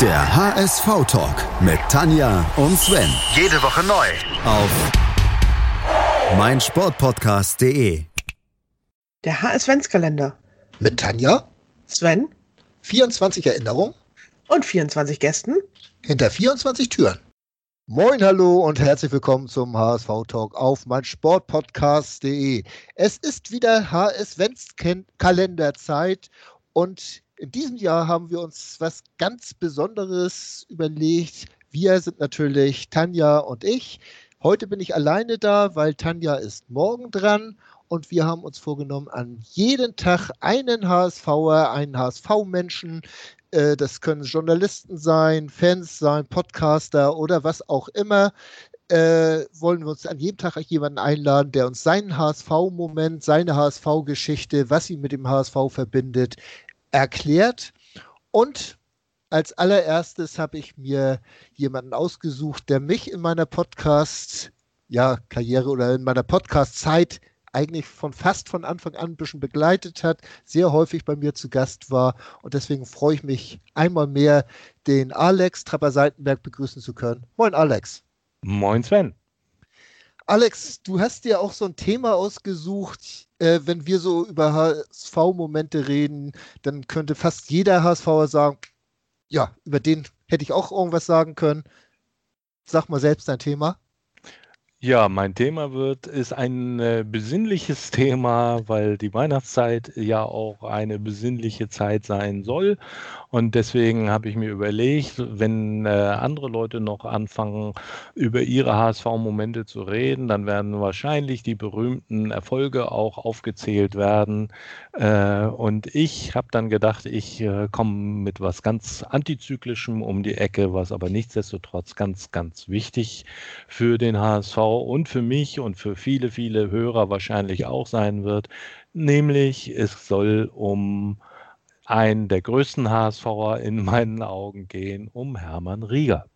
Der HSV-Talk mit Tanja und Sven. Jede Woche neu. Auf meinsportpodcast.de. Der HS-Ventskalender. Mit Tanja, Sven 24 Erinnerungen und 24 Gästen. hinter 24 Türen. Moin, hallo und herzlich willkommen zum HSV Talk auf meinsportpodcast.de. Es ist wieder HS Kalenderzeit und in diesem Jahr haben wir uns was ganz Besonderes überlegt. Wir sind natürlich Tanja und ich. Heute bin ich alleine da, weil Tanja ist morgen dran und wir haben uns vorgenommen, an jeden Tag einen HSVer, einen HSV-Menschen, äh, das können Journalisten sein, Fans sein, Podcaster oder was auch immer, äh, wollen wir uns an jedem Tag jemanden einladen, der uns seinen HSV-Moment, seine HSV-Geschichte, was ihn mit dem HSV verbindet, erklärt. Und als allererstes habe ich mir jemanden ausgesucht, der mich in meiner Podcast-Karriere oder in meiner Podcast-Zeit eigentlich von fast von Anfang an ein bisschen begleitet hat, sehr häufig bei mir zu Gast war. Und deswegen freue ich mich einmal mehr, den Alex Trapper-Seitenberg begrüßen zu können. Moin, Alex. Moin, Sven. Alex, du hast dir auch so ein Thema ausgesucht. Äh, wenn wir so über HSV-Momente reden, dann könnte fast jeder HSVer sagen, ja, über den hätte ich auch irgendwas sagen können. Sag mal selbst dein Thema. Ja, mein Thema wird, ist ein äh, besinnliches Thema, weil die Weihnachtszeit ja auch eine besinnliche Zeit sein soll. Und deswegen habe ich mir überlegt, wenn äh, andere Leute noch anfangen, über ihre HSV-Momente zu reden, dann werden wahrscheinlich die berühmten Erfolge auch aufgezählt werden. Äh, und ich habe dann gedacht, ich äh, komme mit was ganz Antizyklischem um die Ecke, was aber nichtsdestotrotz ganz, ganz wichtig für den HSV und für mich und für viele, viele Hörer wahrscheinlich auch sein wird. Nämlich, es soll um einen der größten HSVer in meinen Augen gehen, um Hermann Rieger.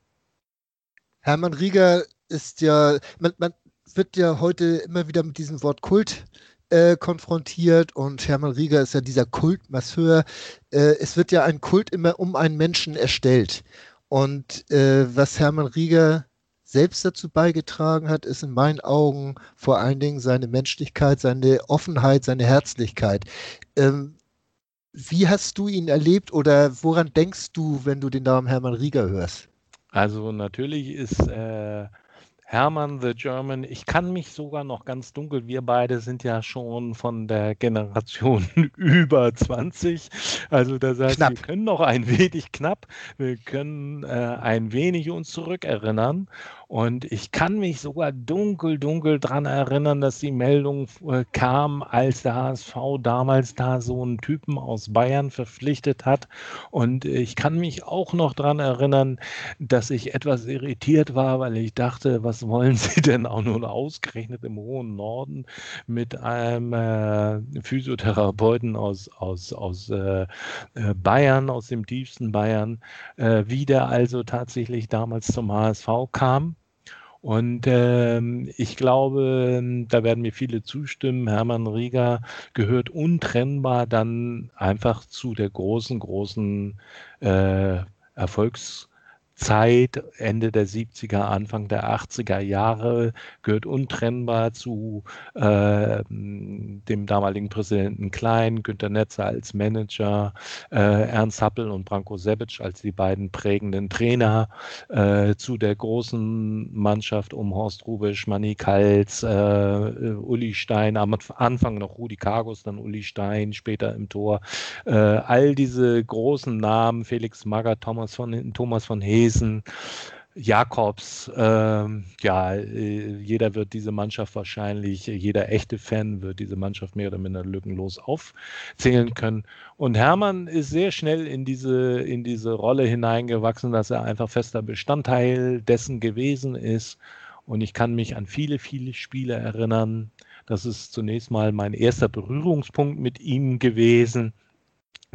Hermann Rieger ist ja, man, man wird ja heute immer wieder mit diesem Wort Kult äh, konfrontiert und Hermann Rieger ist ja dieser Kultmasseur. Äh, es wird ja ein Kult immer um einen Menschen erstellt. Und äh, was Hermann Rieger selbst dazu beigetragen hat, ist in meinen Augen vor allen Dingen seine Menschlichkeit, seine Offenheit, seine Herzlichkeit. Ähm, wie hast du ihn erlebt oder woran denkst du, wenn du den Namen Hermann Rieger hörst? Also natürlich ist äh, Hermann the German, ich kann mich sogar noch ganz dunkel, wir beide sind ja schon von der Generation über 20, also das heißt, knapp. wir können noch ein wenig knapp, wir können äh, ein wenig uns zurückerinnern und ich kann mich sogar dunkel, dunkel daran erinnern, dass die Meldung äh, kam, als der HSV damals da so einen Typen aus Bayern verpflichtet hat. Und ich kann mich auch noch daran erinnern, dass ich etwas irritiert war, weil ich dachte, was wollen Sie denn auch nun ausgerechnet im hohen Norden mit einem äh, Physiotherapeuten aus, aus, aus äh, äh Bayern, aus dem tiefsten Bayern, äh, wie der also tatsächlich damals zum HSV kam. Und ähm, ich glaube, da werden mir viele zustimmen. Hermann Rieger gehört untrennbar dann einfach zu der großen, großen äh, Erfolgs- Zeit, Ende der 70er, Anfang der 80er Jahre, gehört untrennbar zu äh, dem damaligen Präsidenten Klein, Günter Netzer als Manager, äh, Ernst Happel und Branko Sebic als die beiden prägenden Trainer, äh, zu der großen Mannschaft um Horst Rubisch, Manny Kals, äh, Uli Stein, am Anfang noch Rudi Kargus, dann Uli Stein, später im Tor. Äh, all diese großen Namen, Felix Magath, Thomas von, Thomas von Hesen, Mason, Jakobs, ähm, ja, äh, jeder wird diese Mannschaft wahrscheinlich, jeder echte Fan wird diese Mannschaft mehr oder minder lückenlos aufzählen können. Und Hermann ist sehr schnell in diese, in diese Rolle hineingewachsen, dass er einfach fester Bestandteil dessen gewesen ist. Und ich kann mich an viele, viele Spiele erinnern. Das ist zunächst mal mein erster Berührungspunkt mit ihm gewesen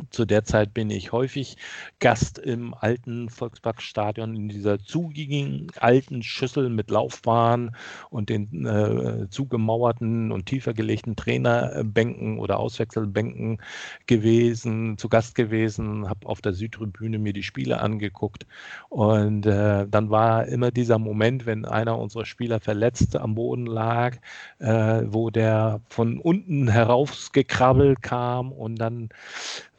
Zu der Zeit bin ich häufig Gast im alten Volksparkstadion in dieser zugigen alten Schüssel mit Laufbahn und den äh, zugemauerten und tiefer gelegten Trainerbänken oder Auswechselbänken gewesen, zu Gast gewesen, habe auf der Südtribüne mir die Spiele angeguckt. Und äh, dann war immer dieser Moment, wenn einer unserer Spieler verletzt am Boden lag, äh, wo der von unten heraufgekrabbelt kam und dann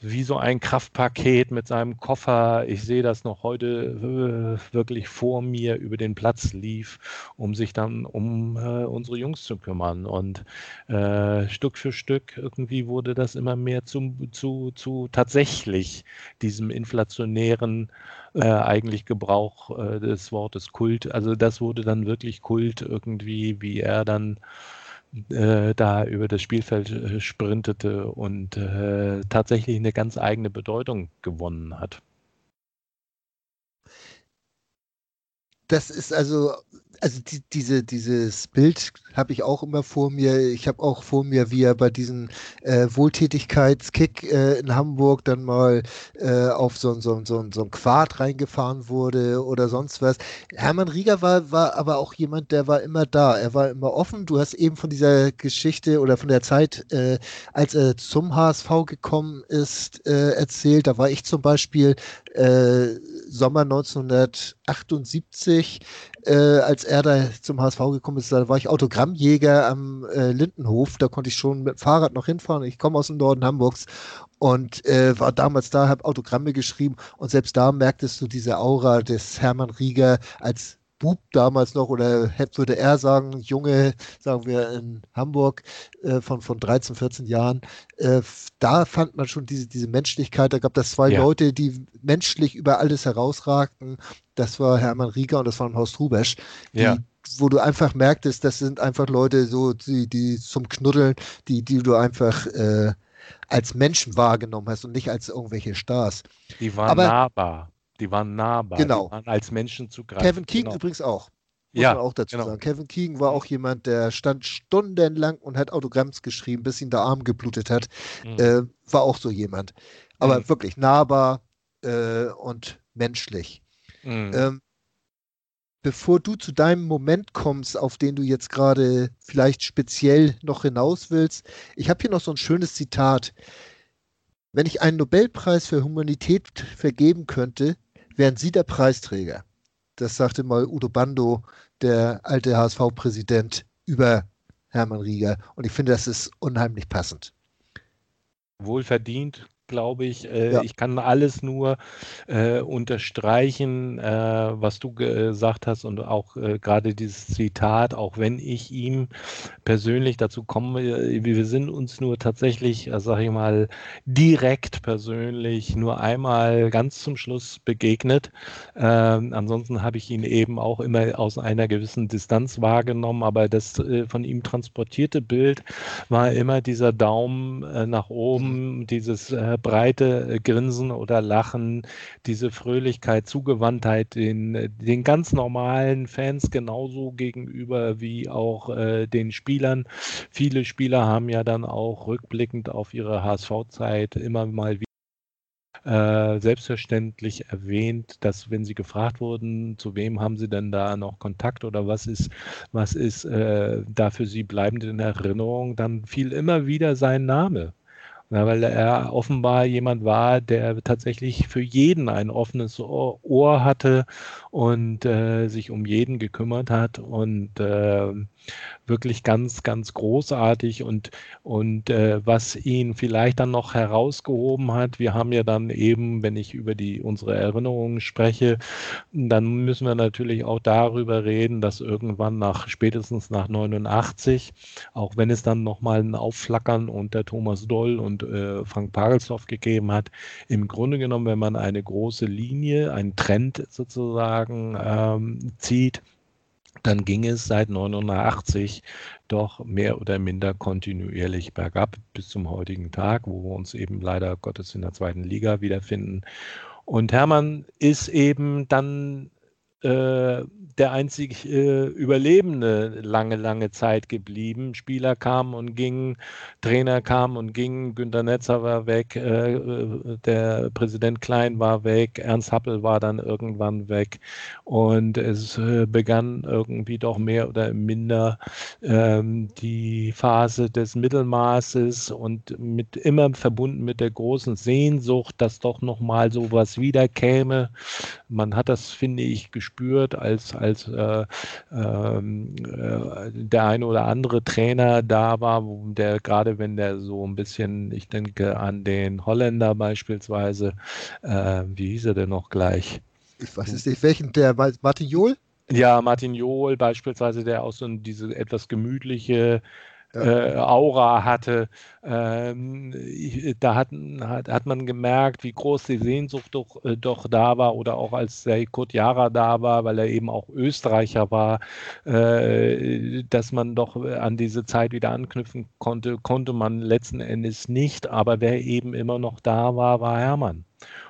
wie so ein Kraftpaket mit seinem Koffer. Ich sehe das noch heute äh, wirklich vor mir über den Platz lief, um sich dann um äh, unsere Jungs zu kümmern. Und äh, Stück für Stück irgendwie wurde das immer mehr zum, zu, zu tatsächlich diesem inflationären äh, eigentlich Gebrauch äh, des Wortes Kult. Also das wurde dann wirklich Kult irgendwie, wie er dann äh, da über das Spielfeld äh, sprintete und äh, tatsächlich eine ganz eigene Bedeutung gewonnen hat. Das ist also also die, diese, dieses Bild habe ich auch immer vor mir. Ich habe auch vor mir, wie er bei diesem äh, Wohltätigkeitskick äh, in Hamburg dann mal äh, auf so, so, so, so ein Quad reingefahren wurde oder sonst was. Hermann Rieger war, war aber auch jemand, der war immer da. Er war immer offen. Du hast eben von dieser Geschichte oder von der Zeit, äh, als er zum HSV gekommen ist, äh, erzählt. Da war ich zum Beispiel äh, Sommer 1978 äh, als er da zum HSV gekommen ist, da war ich Autogrammjäger am äh, Lindenhof. Da konnte ich schon mit dem Fahrrad noch hinfahren. Ich komme aus dem Norden Hamburgs und äh, war damals da, habe Autogramme geschrieben und selbst da merktest du diese Aura des Hermann Rieger als Bub damals noch, oder würde er sagen, Junge, sagen wir in Hamburg äh, von, von 13, 14 Jahren, äh, da fand man schon diese, diese Menschlichkeit. Da gab es zwei ja. Leute, die menschlich über alles herausragten. Das war Hermann Rieger und das war Horst Rubesch. Die, ja wo du einfach merktest, das sind einfach Leute, so die, die zum Knuddeln, die, die du einfach äh, als Menschen wahrgenommen hast und nicht als irgendwelche Stars. Die waren Aber, nahbar. Die waren nahbar. Genau. Die waren als Menschen zu greifen. Kevin Keegan genau. übrigens auch. Muss ja, man auch dazu genau. sagen. Kevin Keegan war auch jemand, der stand stundenlang und hat Autogramms geschrieben, bis ihm der Arm geblutet hat. Mhm. Äh, war auch so jemand. Aber mhm. wirklich nahbar äh, und menschlich. Mhm. Ähm, bevor du zu deinem Moment kommst, auf den du jetzt gerade vielleicht speziell noch hinaus willst, ich habe hier noch so ein schönes Zitat. Wenn ich einen Nobelpreis für Humanität vergeben könnte, wären Sie der Preisträger. Das sagte mal Udo Bando, der alte HSV-Präsident, über Hermann Rieger. Und ich finde, das ist unheimlich passend. Wohlverdient, glaube ich. Äh, ja. Ich kann alles nur äh, unterstreichen, äh, was du gesagt hast und auch äh, gerade dieses Zitat, auch wenn ich ihm persönlich dazu komme, äh, wir sind uns nur tatsächlich, äh, sage ich mal, direkt persönlich nur einmal ganz zum Schluss begegnet. Ähm, ansonsten habe ich ihn eben auch immer aus einer gewissen Distanz wahrgenommen, aber das von ihm transportierte Bild war immer dieser Daumen nach oben, dieses breite äh, Grinsen oder Lachen, diese Fröhlichkeit, Zugewandtheit den, den ganz normalen Fans genauso gegenüber wie auch äh, den Spielern. Viele Spieler haben ja dann auch rückblickend auf ihre HSV-Zeit immer mal wieder äh, selbstverständlich erwähnt, dass wenn sie gefragt wurden, zu wem haben sie denn da noch Kontakt oder was ist, was ist äh, da für sie bleibend in Erinnerung, dann fiel immer wieder sein Name. Ja, weil er offenbar jemand war, der tatsächlich für jeden ein offenes Ohr hatte und äh, sich um jeden gekümmert hat und äh, wirklich ganz, ganz großartig und, und äh, was ihn vielleicht dann noch herausgehoben hat, wir haben ja dann eben, wenn ich über die unsere Erinnerungen spreche, dann müssen wir natürlich auch darüber reden, dass irgendwann nach spätestens nach 89, auch wenn es dann nochmal ein Aufflackern unter Thomas Doll und äh, Frank Pagelsdorf gegeben hat, im Grunde genommen, wenn man eine große Linie, einen Trend sozusagen ähm, zieht, dann ging es seit 1989 doch mehr oder minder kontinuierlich bergab bis zum heutigen Tag, wo wir uns eben leider Gottes in der zweiten Liga wiederfinden. Und Hermann ist eben dann äh, der einzig äh, Überlebende lange, lange Zeit geblieben. Spieler kamen und gingen, Trainer kamen und gingen, Günter Netzer war weg, äh, äh, der Präsident Klein war weg, Ernst Happel war dann irgendwann weg und es äh, begann irgendwie doch mehr oder minder ähm, die Phase des Mittelmaßes und mit immer verbunden mit der großen Sehnsucht, dass doch nochmal sowas wiederkäme. Man hat das, finde ich, gespürt, als als äh, ähm, äh, der eine oder andere Trainer da war, der gerade wenn der so ein bisschen, ich denke an den Holländer beispielsweise, äh, wie hieß er denn noch gleich? Ich weiß es nicht, welchen, der Martin Johl? Ja, Martin Johl beispielsweise, der auch so diese etwas gemütliche äh, Aura hatte. Ähm, da hat, hat, hat man gemerkt, wie groß die Sehnsucht doch, äh, doch da war oder auch als der Kurt Jara da war, weil er eben auch Österreicher war, äh, dass man doch an diese Zeit wieder anknüpfen konnte, konnte man letzten Endes nicht. Aber wer eben immer noch da war, war Hermann.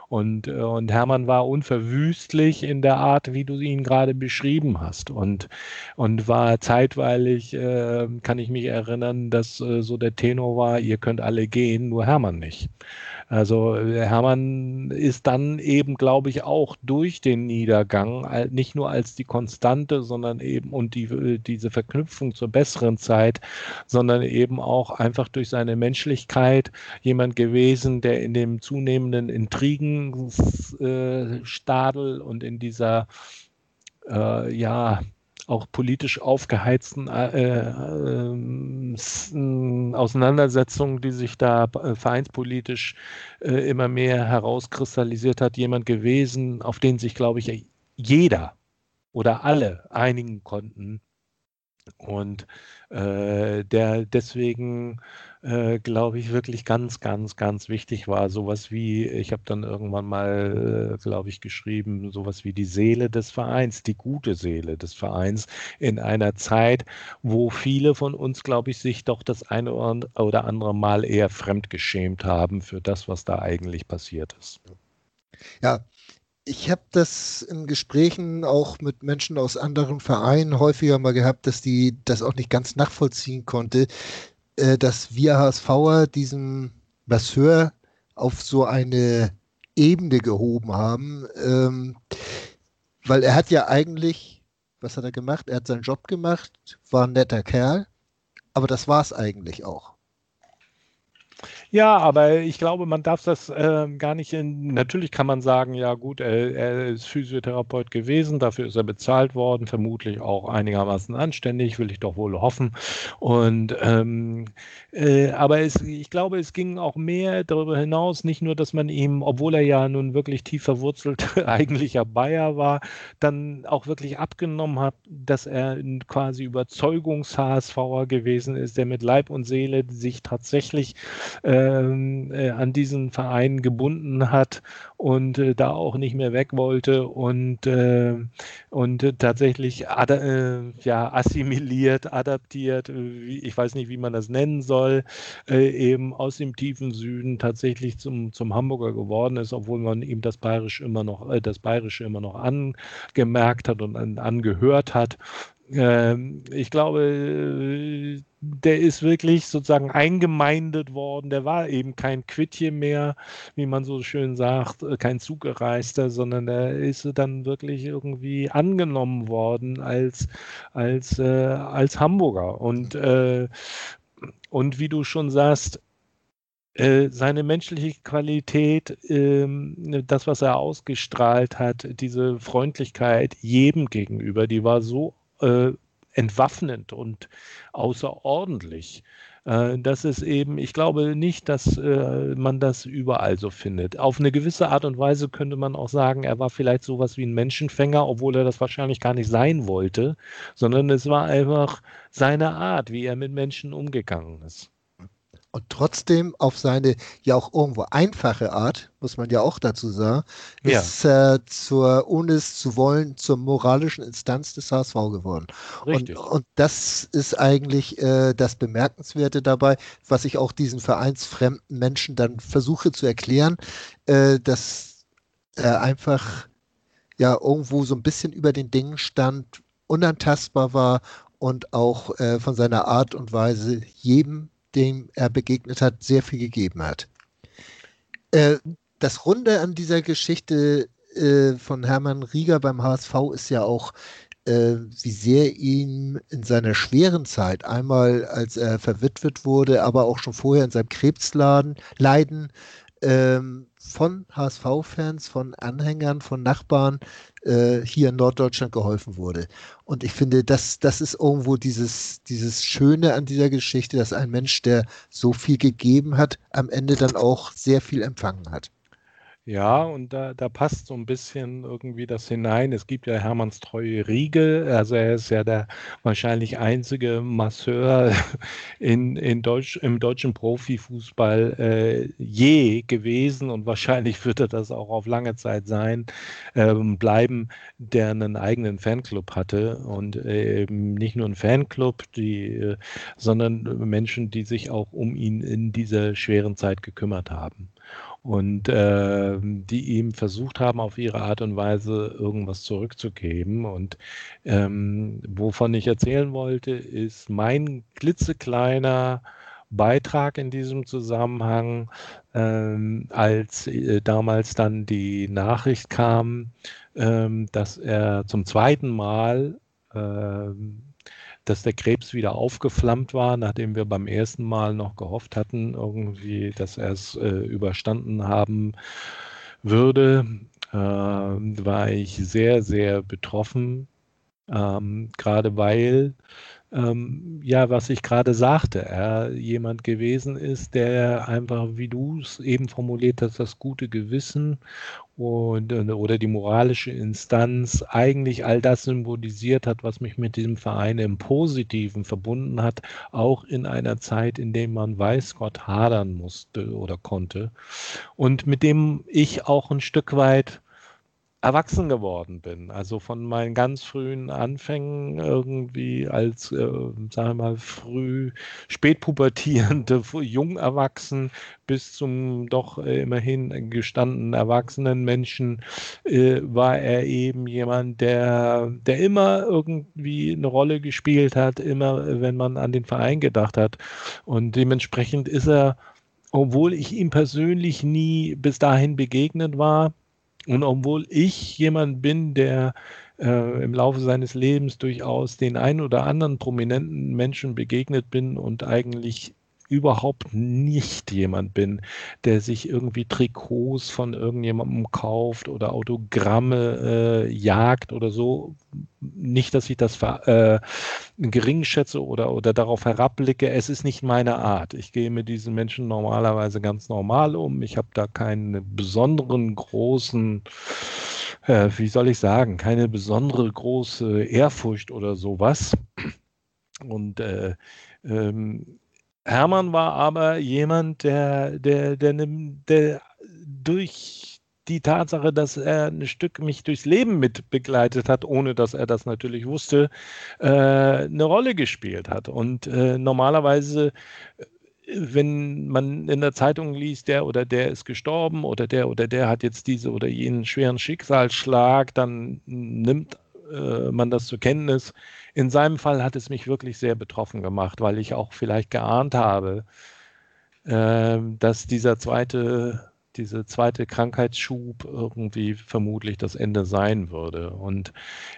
Und, äh, und Hermann war unverwüstlich in der Art, wie du ihn gerade beschrieben hast. Und, und war zeitweilig, äh, kann ich mich erinnern, dass äh, so der Tenor war, ihr könnt alle gehen, nur Hermann nicht. Also äh, Hermann ist dann eben, glaube ich, auch durch den Niedergang, nicht nur als die Konstante, sondern eben und die, äh, diese Verknüpfung zur besseren Zeit, sondern eben auch einfach durch seine Menschlichkeit jemand gewesen, der in dem zunehmenden Intrigenstadel und in dieser äh, ja, auch politisch aufgeheizten äh, äh, Auseinandersetzungen, die sich da äh, vereinspolitisch äh, immer mehr herauskristallisiert hat, jemand gewesen, auf den sich, glaube ich, jeder oder alle einigen konnten. Und äh, der deswegen äh, glaube ich, wirklich ganz, ganz, ganz wichtig war. Sowas wie, ich habe dann irgendwann mal, äh, glaube ich, geschrieben, sowas wie die Seele des Vereins, die gute Seele des Vereins in einer Zeit, wo viele von uns, glaube ich, sich doch das eine oder andere Mal eher fremdgeschämt haben für das, was da eigentlich passiert ist. Ja, ich habe das in Gesprächen auch mit Menschen aus anderen Vereinen häufiger mal gehabt, dass die das auch nicht ganz nachvollziehen konnte, äh, dass wir HSVer diesen Masseur auf so eine Ebene gehoben haben, ähm, weil er hat ja eigentlich, was hat er gemacht? Er hat seinen Job gemacht, war ein netter Kerl, aber das war es eigentlich auch. Ja, aber ich glaube, man darf das äh, gar nicht in. Natürlich kann man sagen, ja gut, er, er, ist Physiotherapeut gewesen, dafür ist er bezahlt worden, vermutlich auch einigermaßen anständig, will ich doch wohl hoffen. Und ähm, äh, aber es, ich glaube, es ging auch mehr darüber hinaus, nicht nur, dass man ihm, obwohl er ja nun wirklich tief verwurzelt eigentlicher Bayer war, dann auch wirklich abgenommen hat, dass er quasi Überzeugungs-HSVer gewesen ist, der mit Leib und Seele sich tatsächlich ähm, äh, an diesen Verein gebunden hat und äh, da auch nicht mehr weg wollte und, äh, und tatsächlich äh, ja, assimiliert, adaptiert, äh, ich weiß nicht, wie man das nennen soll, äh, eben aus dem tiefen Süden tatsächlich zum, zum Hamburger geworden ist, obwohl man ihm das Bayerische immer noch, das Bayerische immer noch angemerkt hat und an, angehört hat. Ähm, ich glaube, der ist wirklich sozusagen eingemeindet worden. Der war eben kein Quittje mehr, wie man so schön sagt, äh, kein Zugereister, sondern der ist dann wirklich irgendwie angenommen worden als, als, äh, als Hamburger. Und, äh, und wie du schon sagst, äh, seine menschliche Qualität, ähm, das, was er ausgestrahlt hat, diese Freundlichkeit jedem gegenüber, die war so äh, entwaffnend und außerordentlich. Äh, das ist eben, ich glaube nicht, dass äh, man das überall so findet. Auf eine gewisse Art und Weise könnte man auch sagen, er war vielleicht sowas wie ein Menschenfänger, obwohl er das wahrscheinlich gar nicht sein wollte, sondern es war einfach seine Art, wie er mit Menschen umgegangen ist und trotzdem auf seine ja auch irgendwo einfache Art, muss man ja auch dazu sagen, ja. ist äh, zur, ohne es zu wollen, zur moralischen Instanz des HSV geworden. Richtig. Und, und das ist eigentlich äh, das Bemerkenswerte dabei, was ich auch diesen vereinsfremden Menschen dann versuche zu erklären, äh, dass er einfach ja irgendwo so ein bisschen über den Dingen stand, unantastbar war und auch äh, von seiner Art und Weise jedem, dem er begegnet hat, sehr viel gegeben hat. Äh, das Runde an dieser Geschichte äh, von Hermann Rieger beim HSV ist ja auch, äh, wie sehr ihm in seiner schweren Zeit, einmal als er verwitwet wurde, aber auch schon vorher in seinem Krebsleiden, ähm, von HSV-Fans, von Anhängern, von Nachbarn äh, hier in Norddeutschland geholfen wurde. Und ich finde, das, das ist irgendwo dieses, dieses Schöne an dieser Geschichte, dass ein Mensch, der so viel gegeben hat, am Ende dann auch sehr viel empfangen hat. Ja, und da, da passt so ein bisschen irgendwie das hinein. Es gibt ja Hermanns treue Riegel, also er ist ja der wahrscheinlich einzige Masseur in, in Deutsch, im deutschen Profifußball äh, je gewesen. Und wahrscheinlich wird er das auch auf lange Zeit sein, äh, bleiben, der einen eigenen Fanclub hatte. Und äh, nicht nur ein Fanclub, die, äh, sondern Menschen, die sich auch um ihn in dieser schweren Zeit gekümmert haben und äh, die ihm versucht haben, auf ihre Art und Weise irgendwas zurückzugeben. Und ähm, wovon ich erzählen wollte, ist mein klitzekleiner Beitrag in diesem Zusammenhang, ähm, als äh, damals dann die Nachricht kam, ähm, dass er zum zweiten Mal ähm, dass der Krebs wieder aufgeflammt war, nachdem wir beim ersten Mal noch gehofft hatten, irgendwie, dass er es äh, überstanden haben würde, äh, war ich sehr, sehr betroffen, ähm, gerade weil ähm, ja, was ich gerade sagte, er jemand gewesen ist, der einfach, wie du es eben formuliert hast, das gute Gewissen und, äh, oder die moralische Instanz eigentlich all das symbolisiert hat, was mich mit diesem Verein im Positiven verbunden hat, auch in einer Zeit, in der man weiß Gott hadern musste oder konnte. Und mit dem ich auch ein Stück weit erwachsen geworden bin. Also von meinen ganz frühen Anfängen irgendwie als, äh, sagen wir mal, früh spätpubertierende, jung erwachsen bis zum doch äh, immerhin gestandenen erwachsenen Menschen äh, war er eben jemand, der, der immer irgendwie eine Rolle gespielt hat, immer wenn man an den Verein gedacht hat. Und dementsprechend ist er, obwohl ich ihm persönlich nie bis dahin begegnet war, und obwohl ich jemand bin, der äh, im Laufe seines Lebens durchaus den einen oder anderen prominenten Menschen begegnet bin und eigentlich überhaupt nicht jemand bin, der sich irgendwie Trikots von irgendjemandem kauft oder Autogramme äh, jagt oder so. Nicht, dass ich das äh, gering schätze oder, oder darauf herabblicke. Es ist nicht meine Art. Ich gehe mit diesen Menschen normalerweise ganz normal um. Ich habe da keine besonderen großen, äh, wie soll ich sagen, keine besondere große Ehrfurcht oder sowas. Und äh, ähm, Hermann war aber jemand, der, der, der, der durch die Tatsache, dass er ein Stück mich durchs Leben mit begleitet hat, ohne dass er das natürlich wusste, äh, eine Rolle gespielt hat. Und äh, normalerweise, wenn man in der Zeitung liest, der oder der ist gestorben oder der oder der hat jetzt diese oder jenen schweren Schicksalsschlag, dann nimmt äh, man das zur Kenntnis. In seinem Fall hat es mich wirklich sehr betroffen gemacht, weil ich auch vielleicht geahnt habe, äh, dass dieser zweite, diese zweite Krankheitsschub irgendwie vermutlich das Ende sein würde. Und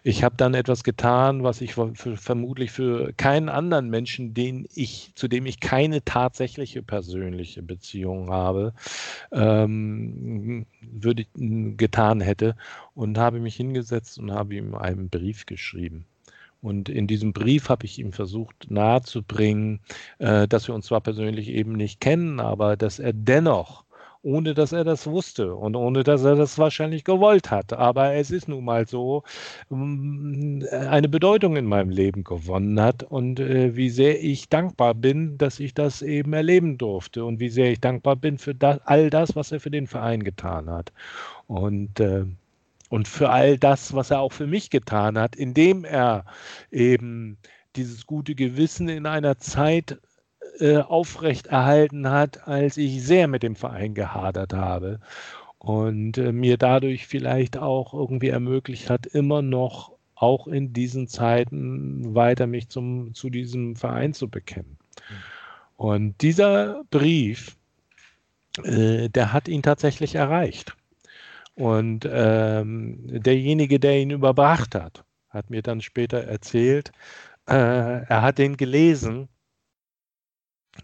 ich habe dann etwas getan, was ich für, vermutlich für keinen anderen Menschen, den ich, zu dem ich keine tatsächliche persönliche Beziehung habe, ähm, würde getan hätte und habe mich hingesetzt und habe ihm einen Brief geschrieben. Und in diesem Brief habe ich ihm versucht nahezubringen, äh, dass wir uns zwar persönlich eben nicht kennen, aber dass er dennoch, ohne dass er das wusste und ohne dass er das wahrscheinlich gewollt hat, aber es ist nun mal so, ähm, eine Bedeutung in meinem Leben gewonnen hat und äh, wie sehr ich dankbar bin, dass ich das eben erleben durfte und wie sehr ich dankbar bin für das, all das, was er für den Verein getan hat. Und äh, und für all das, was er auch für mich getan hat, indem er eben dieses gute Gewissen in einer Zeit äh, aufrechterhalten hat, als ich sehr mit dem Verein gehadert habe. und äh, mir dadurch vielleicht auch irgendwie ermöglicht hat, immer noch auch in diesen Zeiten weiter mich zum, zu diesem Verein zu bekennen. Und dieser Brief, äh, der hat ihn tatsächlich erreicht. Und ähm, derjenige, der ihn überbracht hat, hat mir dann später erzählt, äh, er hat den gelesen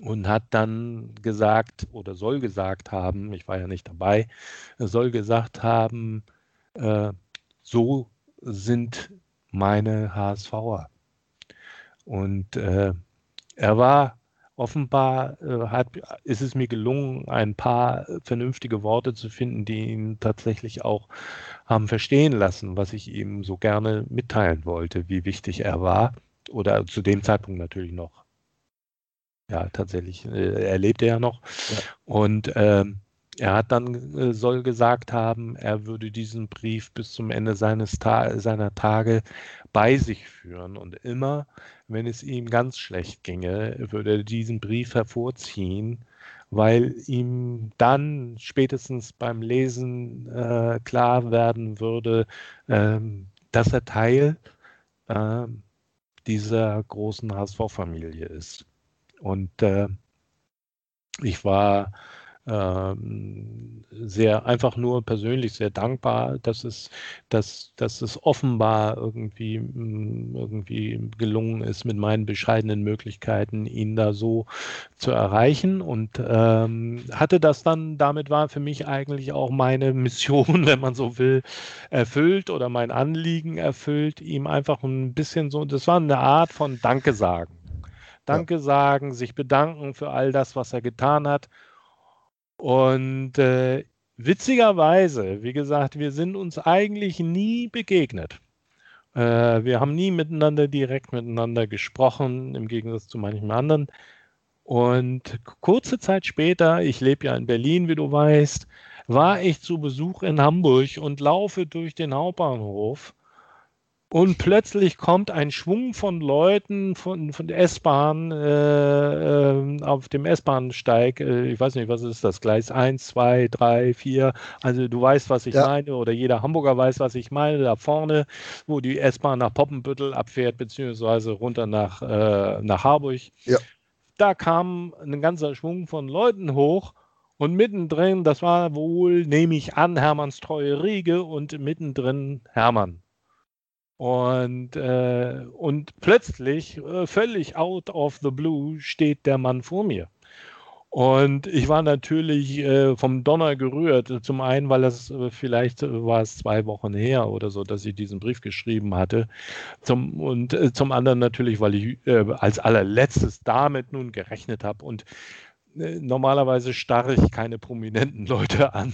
und hat dann gesagt oder soll gesagt haben, ich war ja nicht dabei, soll gesagt haben, äh, so sind meine HSVer. Und äh, er war offenbar, äh, hat, ist es mir gelungen, ein paar vernünftige Worte zu finden, die ihn tatsächlich auch haben verstehen lassen, was ich ihm so gerne mitteilen wollte, wie wichtig er war. Oder zu dem Zeitpunkt natürlich noch ja, tatsächlich, äh, er lebte ja noch. Ja. Und ähm, er hat dann äh, soll gesagt haben, er würde diesen Brief bis zum Ende seines Ta seiner Tage bei sich führen und immer, wenn es ihm ganz schlecht ginge, würde er diesen Brief hervorziehen, weil ihm dann spätestens beim Lesen äh, klar werden würde, äh, dass er Teil äh, dieser großen HSV-Familie ist. Und äh, ich war ähm, sehr einfach nur persönlich sehr dankbar, dass es, dass, dass es offenbar irgendwie, mm, irgendwie gelungen ist, mit meinen bescheidenen Möglichkeiten ihn da so zu erreichen und ähm, hatte das dann, damit war für mich eigentlich auch meine Mission, wenn man so will, erfüllt oder mein Anliegen erfüllt, ihm einfach ein bisschen so, das war eine Art von Danke sagen. Danke ja. sagen, sich bedanken für all das, was er getan hat. Und äh, witzigerweise, wie gesagt, wir sind uns eigentlich nie begegnet. Äh, wir haben nie miteinander direkt miteinander gesprochen, im Gegensatz zu manchen anderen. Und kurze Zeit später, ich lebe ja in Berlin, wie du weißt, war ich zu Besuch in Hamburg und laufe durch den Hauptbahnhof und plötzlich kommt ein Schwung von Leuten von, von der S-Bahn äh, äh, auf dem S-Bahnsteig. Äh, ich weiß nicht, was ist das? Gleis 1, 2, 3, 4. Also du weißt, was ich ja. meine, oder jeder Hamburger weiß, was ich meine. Da vorne, wo die S-Bahn nach Poppenbüttel abfährt, beziehungsweise runter nach, äh, nach Harburg. Ja. Da kam ein ganzer Schwung von Leuten hoch. Und mittendrin, das war wohl, nehme ich an, Hermanns treue Riege und mittendrin Hermann. Und, äh, und plötzlich, äh, völlig out of the blue, steht der Mann vor mir. Und ich war natürlich äh, vom Donner gerührt. Zum einen, weil das äh, vielleicht war es zwei Wochen her oder so, dass ich diesen Brief geschrieben hatte. Zum, und äh, zum anderen natürlich, weil ich als allerletztes damit nun gerechnet habe. Und normalerweise starre ich keine prominenten Leute an.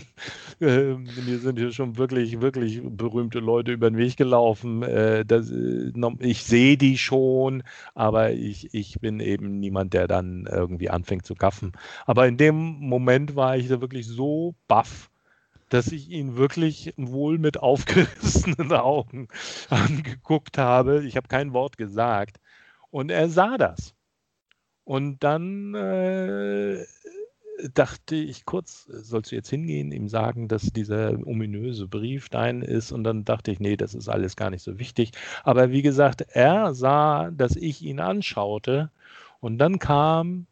Äh, mir sind hier schon wirklich, wirklich berühmte Leute über den Weg gelaufen. Äh, das, äh, ich sehe die schon, aber ich, ich bin eben niemand, der dann irgendwie anfängt zu gaffen. Aber in dem Moment war ich da wirklich so baff, dass ich ihn wirklich wohl mit aufgerissenen Augen angeguckt habe. Ich habe kein Wort gesagt. Und er sah das. Und dann äh, dachte ich kurz, sollst du jetzt hingehen, ihm sagen, dass dieser ominöse Brief dein ist? Und dann dachte ich, nee, das ist alles gar nicht so wichtig. Aber wie gesagt, er sah, dass ich ihn anschaute. Und dann kam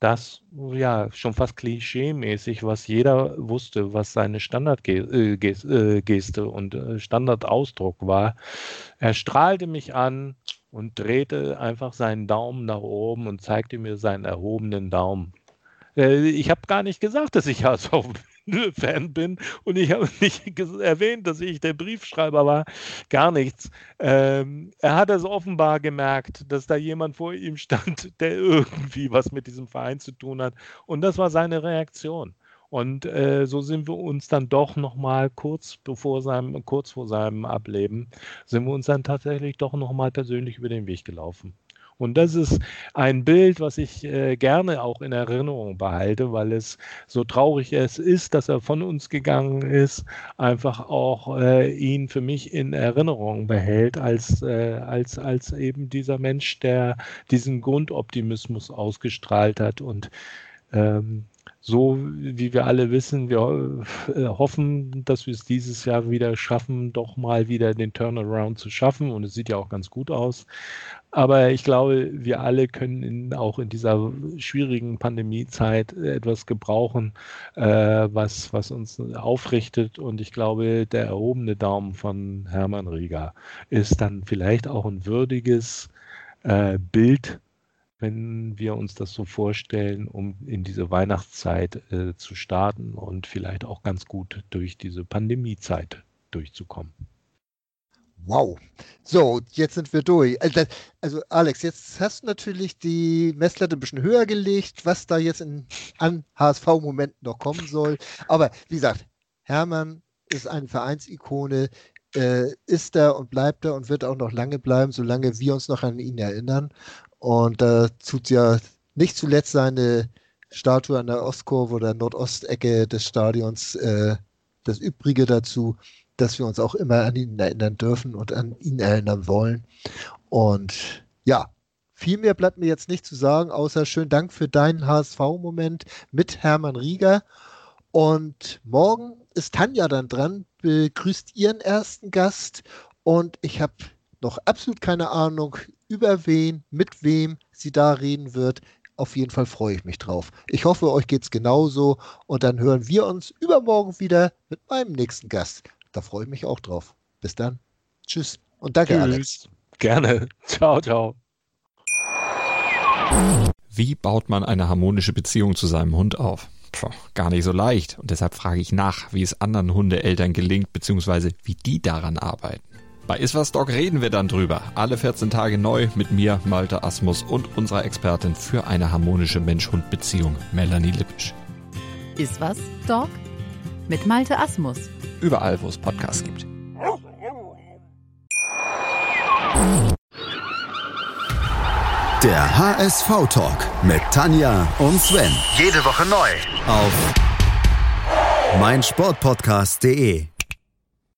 das, ja, schon fast klischee-mäßig, was jeder wusste, was seine Standardgeste äh, äh, und äh, Standardausdruck war. Er strahlte mich an und drehte einfach seinen Daumen nach oben und zeigte mir seinen erhobenen Daumen. Ich habe gar nicht gesagt, dass ich HSV-Fan bin und ich habe nicht erwähnt, dass ich der Briefschreiber war. Gar nichts. Ähm, er hat es offenbar gemerkt, dass da jemand vor ihm stand, der irgendwie was mit diesem Verein zu tun hat. Und das war seine Reaktion. Und äh, so sind wir uns dann doch nochmal kurz kurz vor seinem Ableben, sind wir uns dann tatsächlich doch nochmal persönlich über den Weg gelaufen. Und das ist ein Bild, was ich äh, gerne auch in Erinnerung behalte, weil es so traurig es ist, dass er von uns gegangen ist, einfach auch äh, ihn für mich in Erinnerung behält als, äh, als, als eben dieser Mensch, der diesen Grundoptimismus ausgestrahlt hat und ähm, so wie wir alle wissen, wir äh, hoffen, dass wir es dieses Jahr wieder schaffen, doch mal wieder den Turnaround zu schaffen. Und es sieht ja auch ganz gut aus. Aber ich glaube, wir alle können in, auch in dieser schwierigen Pandemiezeit etwas gebrauchen, äh, was, was uns aufrichtet. Und ich glaube, der erhobene Daumen von Hermann Rieger ist dann vielleicht auch ein würdiges äh, Bild wenn wir uns das so vorstellen, um in diese Weihnachtszeit äh, zu starten und vielleicht auch ganz gut durch diese Pandemiezeit durchzukommen. Wow. So, jetzt sind wir durch. Also, also, Alex, jetzt hast du natürlich die Messlatte ein bisschen höher gelegt, was da jetzt in, an HSV-Momenten noch kommen soll. Aber wie gesagt, Hermann ist eine Vereinsikone, äh, ist da und bleibt da und wird auch noch lange bleiben, solange wir uns noch an ihn erinnern. Und da tut ja nicht zuletzt seine Statue an der Ostkurve oder Nordostecke des Stadions äh, das Übrige dazu, dass wir uns auch immer an ihn erinnern dürfen und an ihn erinnern wollen. Und ja, viel mehr bleibt mir jetzt nicht zu sagen, außer schönen Dank für deinen HSV-Moment mit Hermann Rieger. Und morgen ist Tanja dann dran, begrüßt ihren ersten Gast. Und ich habe noch absolut keine Ahnung, über wen, mit wem sie da reden wird. Auf jeden Fall freue ich mich drauf. Ich hoffe, euch geht es genauso und dann hören wir uns übermorgen wieder mit meinem nächsten Gast. Da freue ich mich auch drauf. Bis dann. Tschüss und danke, Tschüss. Alex. Gerne. Ciao, ciao. Wie baut man eine harmonische Beziehung zu seinem Hund auf? Puh, gar nicht so leicht. Und deshalb frage ich nach, wie es anderen Hundeeltern gelingt, beziehungsweise wie die daran arbeiten. Bei Iswas Dog reden wir dann drüber. Alle 14 Tage neu mit mir, Malte Asmus und unserer Expertin für eine harmonische Mensch-Hund-Beziehung, Melanie Lippisch. Iswas Dog mit Malte Asmus. Überall, wo es Podcasts gibt. Der HSV-Talk mit Tanja und Sven. Jede Woche neu. Auf meinsportpodcast.de